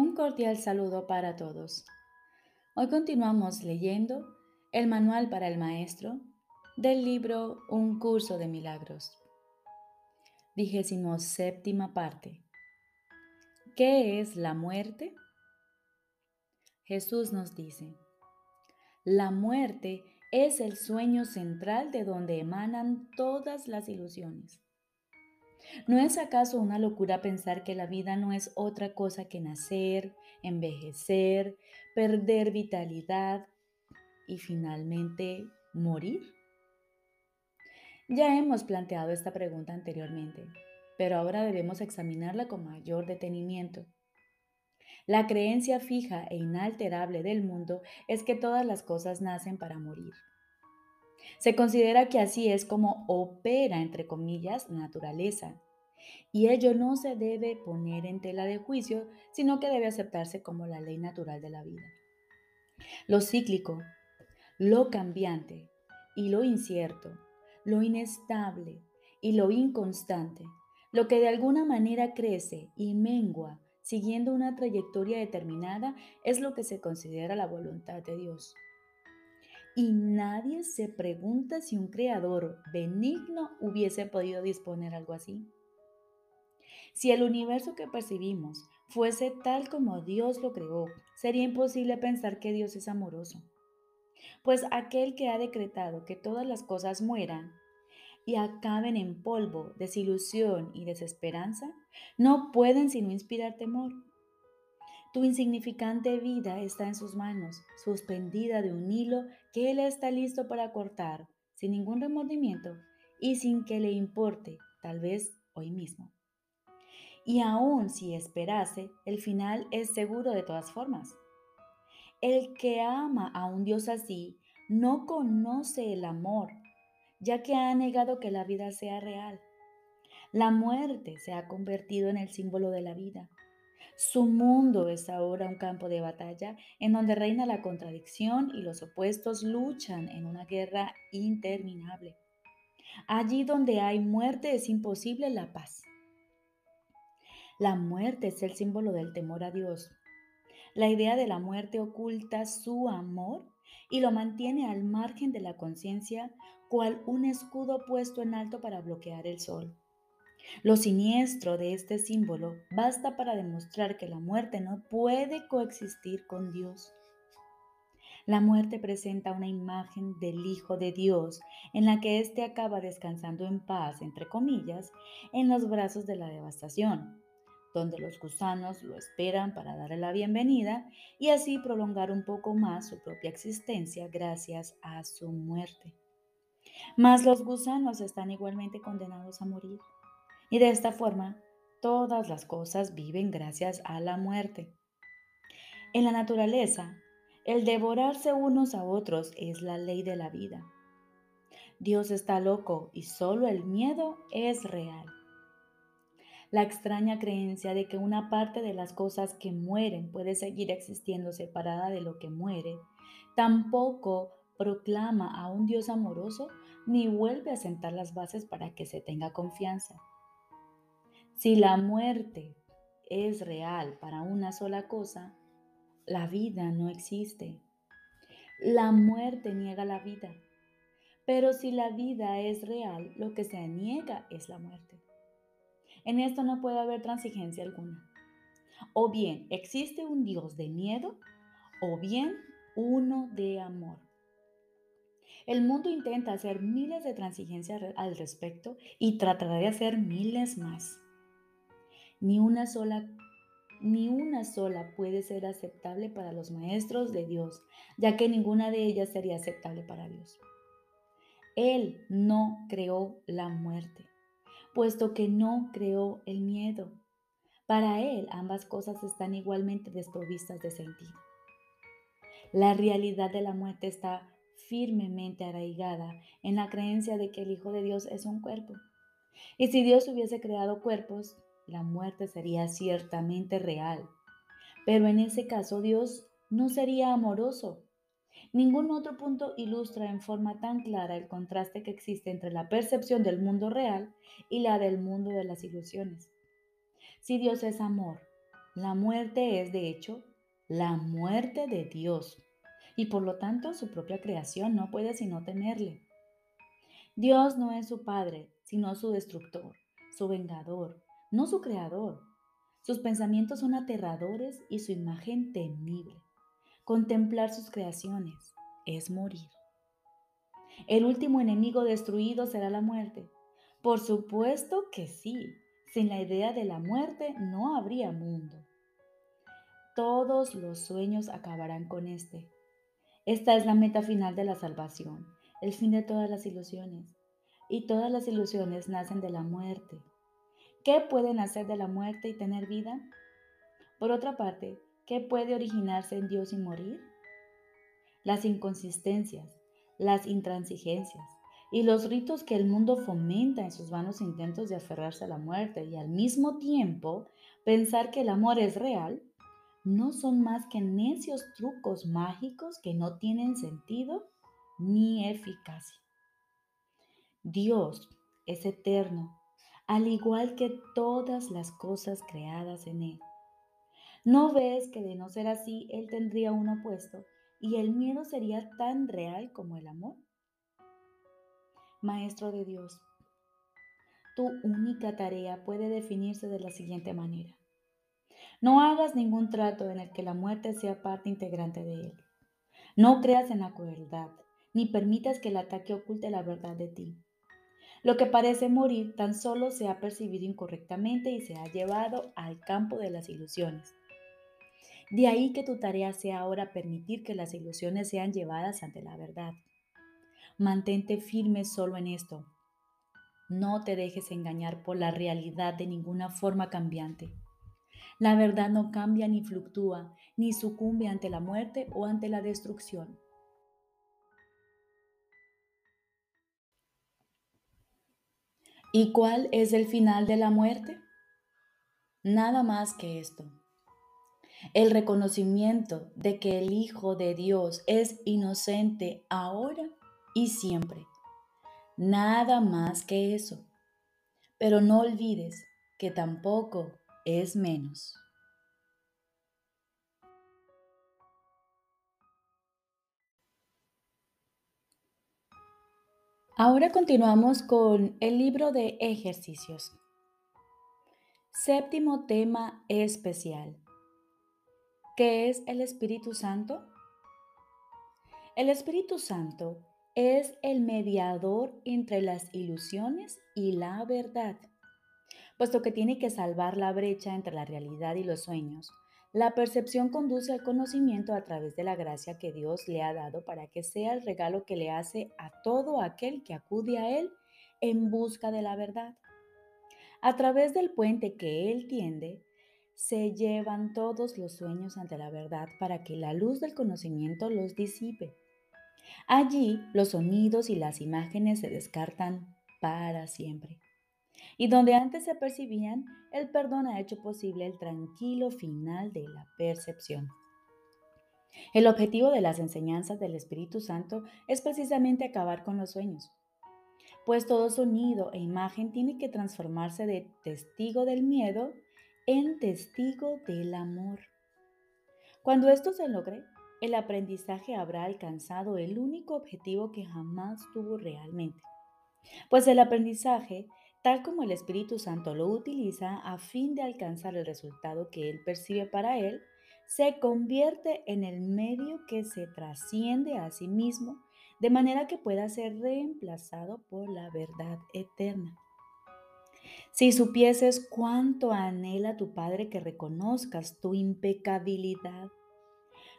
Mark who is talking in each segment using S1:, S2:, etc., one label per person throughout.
S1: Un cordial saludo para todos. Hoy continuamos leyendo el manual para el maestro del libro Un curso de milagros. Vigésimo séptima parte. ¿Qué es la muerte? Jesús nos dice, la muerte es el sueño central de donde emanan todas las ilusiones. ¿No es acaso una locura pensar que la vida no es otra cosa que nacer, envejecer, perder vitalidad y finalmente morir? Ya hemos planteado esta pregunta anteriormente, pero ahora debemos examinarla con mayor detenimiento. La creencia fija e inalterable del mundo es que todas las cosas nacen para morir. Se considera que así es como opera, entre comillas, naturaleza. Y ello no se debe poner en tela de juicio, sino que debe aceptarse como la ley natural de la vida. Lo cíclico, lo cambiante y lo incierto, lo inestable y lo inconstante, lo que de alguna manera crece y mengua siguiendo una trayectoria determinada, es lo que se considera la voluntad de Dios. Y nadie se pregunta si un creador benigno hubiese podido disponer algo así. Si el universo que percibimos fuese tal como Dios lo creó, sería imposible pensar que Dios es amoroso. Pues aquel que ha decretado que todas las cosas mueran y acaben en polvo, desilusión y desesperanza, no pueden sino inspirar temor. Tu insignificante vida está en sus manos, suspendida de un hilo que Él está listo para cortar, sin ningún remordimiento y sin que le importe, tal vez hoy mismo. Y aun si esperase, el final es seguro de todas formas. El que ama a un Dios así no conoce el amor, ya que ha negado que la vida sea real. La muerte se ha convertido en el símbolo de la vida su mundo es ahora un campo de batalla en donde reina la contradicción y los opuestos luchan en una guerra interminable. Allí donde hay muerte es imposible la paz. La muerte es el símbolo del temor a Dios. La idea de la muerte oculta su amor y lo mantiene al margen de la conciencia cual un escudo puesto en alto para bloquear el sol. Lo siniestro de este símbolo basta para demostrar que la muerte no puede coexistir con Dios. La muerte presenta una imagen del Hijo de Dios en la que éste acaba descansando en paz, entre comillas, en los brazos de la devastación, donde los gusanos lo esperan para darle la bienvenida y así prolongar un poco más su propia existencia gracias a su muerte. Mas los gusanos están igualmente condenados a morir. Y de esta forma, todas las cosas viven gracias a la muerte. En la naturaleza, el devorarse unos a otros es la ley de la vida. Dios está loco y solo el miedo es real. La extraña creencia de que una parte de las cosas que mueren puede seguir existiendo separada de lo que muere, tampoco proclama a un Dios amoroso ni vuelve a sentar las bases para que se tenga confianza. Si la muerte es real para una sola cosa, la vida no existe. La muerte niega la vida. Pero si la vida es real, lo que se niega es la muerte. En esto no puede haber transigencia alguna. O bien existe un Dios de miedo o bien uno de amor. El mundo intenta hacer miles de transigencias al respecto y tratará de hacer miles más. Ni una sola ni una sola puede ser aceptable para los maestros de Dios, ya que ninguna de ellas sería aceptable para Dios. Él no creó la muerte, puesto que no creó el miedo. Para Él ambas cosas están igualmente desprovistas de sentido. La realidad de la muerte está firmemente arraigada en la creencia de que el Hijo de Dios es un cuerpo. Y si Dios hubiese creado cuerpos, la muerte sería ciertamente real. Pero en ese caso Dios no sería amoroso. Ningún otro punto ilustra en forma tan clara el contraste que existe entre la percepción del mundo real y la del mundo de las ilusiones. Si Dios es amor, La muerte es, de hecho, la muerte de Dios y por lo tanto su propia creación no puede sino temerle. Dios no es su Padre, sino su destructor, su vengador, no su creador. Sus pensamientos son aterradores y su imagen temible. Contemplar sus creaciones es morir. El último enemigo destruido será la muerte. Por supuesto que sí. Sin la idea de la muerte no habría mundo. Todos los sueños acabarán con este. Esta es la meta final de la salvación, el fin de todas las ilusiones. Y todas las ilusiones nacen de la muerte. ¿Qué puede nacer de la muerte y tener vida? Por otra parte, ¿qué puede originarse en Dios y morir? Las inconsistencias, las intransigencias y los ritos que el mundo fomenta en sus vanos intentos de aferrarse a la muerte y al mismo tiempo pensar que el amor es real, no son más que necios trucos mágicos que no tienen sentido ni eficacia. Dios es eterno, al igual que todas las cosas creadas en Él. ¿No ves que de no ser así, Él tendría un opuesto y el miedo sería tan real como el amor. Maestro de Dios, tu única tarea puede definirse de la siguiente manera. No hagas ningún trato en el que la muerte sea parte integrante de él. No creas en la crueldad, ni permitas que el ataque oculte la verdad de ti. Lo que parece morir tan solo se ha percibido incorrectamente y se ha llevado al campo de las ilusiones. De ahí que tu tarea sea ahora permitir que las ilusiones sean llevadas ante la verdad. Mantente firme solo en esto. No te dejes engañar por la realidad de ninguna forma cambiante. La verdad no cambia ni fluctúa, ni sucumbe ante la muerte o ante la destrucción. ¿Y cuál es el final de la muerte? Nada más que esto el reconocimiento de que el Hijo de Dios es inocente ahora y siempre. Nada más que eso. Pero no olvides que tampoco es menos. Ahora continuamos con el libro de ejercicios. Séptimo tema especial. ¿Qué es el Espíritu Santo? El Espíritu Santo es el mediador entre las ilusiones y la verdad, puesto que tiene que salvar la brecha entre la realidad y los sueños. La percepción conduce al conocimiento a través de la gracia que Dios le ha dado para que sea el regalo que le hace a todo aquel que acude a Él en busca de la verdad. A través del puente que Él tiende, se llevan todos los sueños ante la verdad para que la luz del conocimiento los disipe. Allí los sonidos y las imágenes se descartan para siempre. Y donde antes se percibían, el perdón ha hecho posible el tranquilo final de la percepción. El objetivo de las enseñanzas del Espíritu Santo es precisamente acabar con los sueños, pues todo sonido e imagen tiene que transformarse de testigo del miedo en testigo del amor. Cuando esto se logre, el aprendizaje habrá alcanzado el único objetivo que jamás tuvo realmente. Pues el aprendizaje, tal como el Espíritu Santo lo utiliza a fin de alcanzar el resultado que él percibe para él, se convierte en el medio que se trasciende a sí mismo de manera que pueda ser reemplazado por la verdad eterna. Si supieses cuánto anhela tu Padre que reconozcas tu impecabilidad,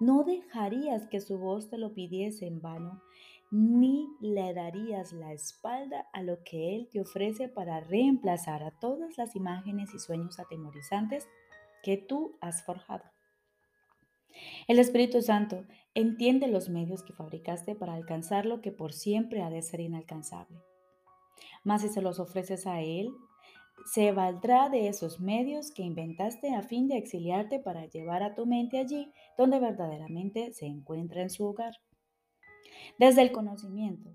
S1: no dejarías que su voz te lo pidiese en vano, ni le darías la espalda a lo que Él te ofrece para reemplazar a todas las imágenes y sueños atemorizantes que tú has forjado. El Espíritu Santo entiende los medios que fabricaste para alcanzar lo que por siempre ha de ser inalcanzable. Mas si se los ofreces a Él, se valdrá de esos medios que inventaste a fin de exiliarte para llevar a tu mente allí donde verdaderamente se encuentra en su hogar. Desde el conocimiento,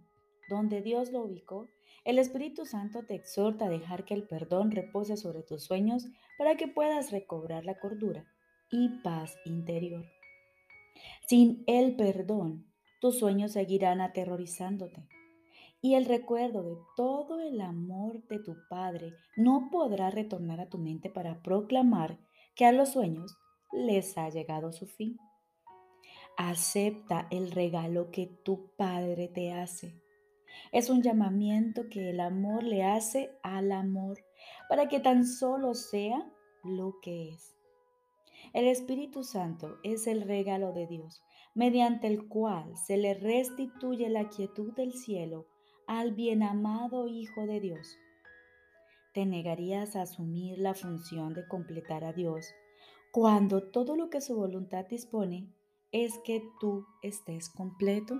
S1: donde Dios lo ubicó, El Espíritu Santo te exhorta a dejar que el perdón repose sobre tus sueños para que puedas recobrar la cordura y paz interior. Sin el perdón, tus sueños seguirán aterrorizándote y el recuerdo de todo el amor de tu Padre no podrá retornar a tu mente para proclamar que a los sueños les ha llegado su fin. Acepta el regalo que tu Padre te hace. Es un llamamiento que el amor le hace al amor para que tan solo sea lo que es. El Espíritu Santo es el regalo de Dios, mediante el cual se le restituye la quietud del cielo al bien amado Hijo de Dios. ¿Te negarías a asumir la función de completar a Dios cuando todo lo que su voluntad dispone es que tú estés completo?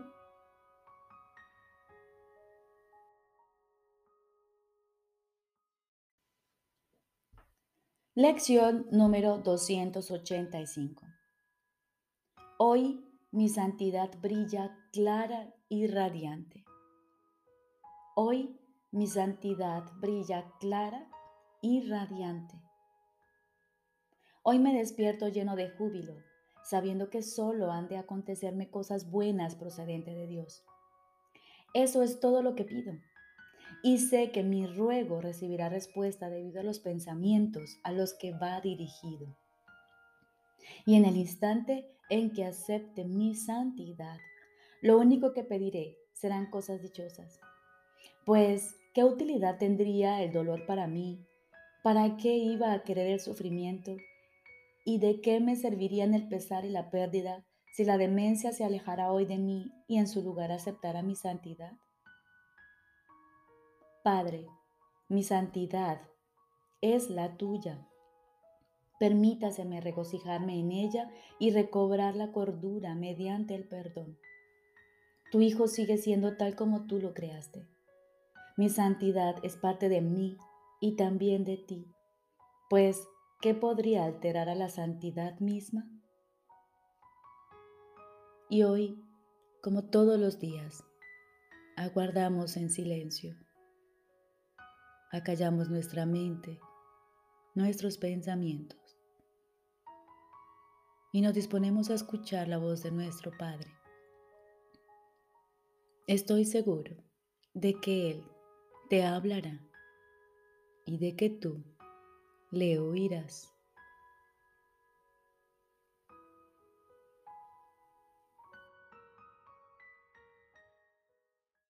S1: Lección número 285. Hoy mi santidad brilla clara y radiante. Hoy mi santidad brilla clara y radiante. Hoy me despierto lleno de júbilo, sabiendo que solo han de acontecerme cosas buenas procedentes de Dios. Eso es todo lo que pido. Y sé que mi ruego recibirá respuesta debido a los pensamientos a los que va dirigido. Y en el instante en que acepte mi santidad, lo único que pediré serán cosas dichosas pues, ¿qué utilidad tendría el dolor para mí? ¿Para qué iba a querer el sufrimiento? ¿Y de qué me servirían el pesar y la pérdida si la demencia se alejara hoy de mí y en su lugar aceptara mi santidad? Padre, mi santidad es la tuya. Permítaseme regocijarme en ella y recobrar la cordura mediante el perdón. Tu Hijo sigue siendo tal como tú lo creaste. Mi santidad es parte de mí y también de ti, pues ¿qué podría alterar a la santidad misma? Y hoy, como todos los días, aguardamos en silencio, acallamos nuestra mente, nuestros pensamientos y nos disponemos a escuchar la voz de nuestro Padre. Estoy seguro de que Él te hablará y de que tú le oirás.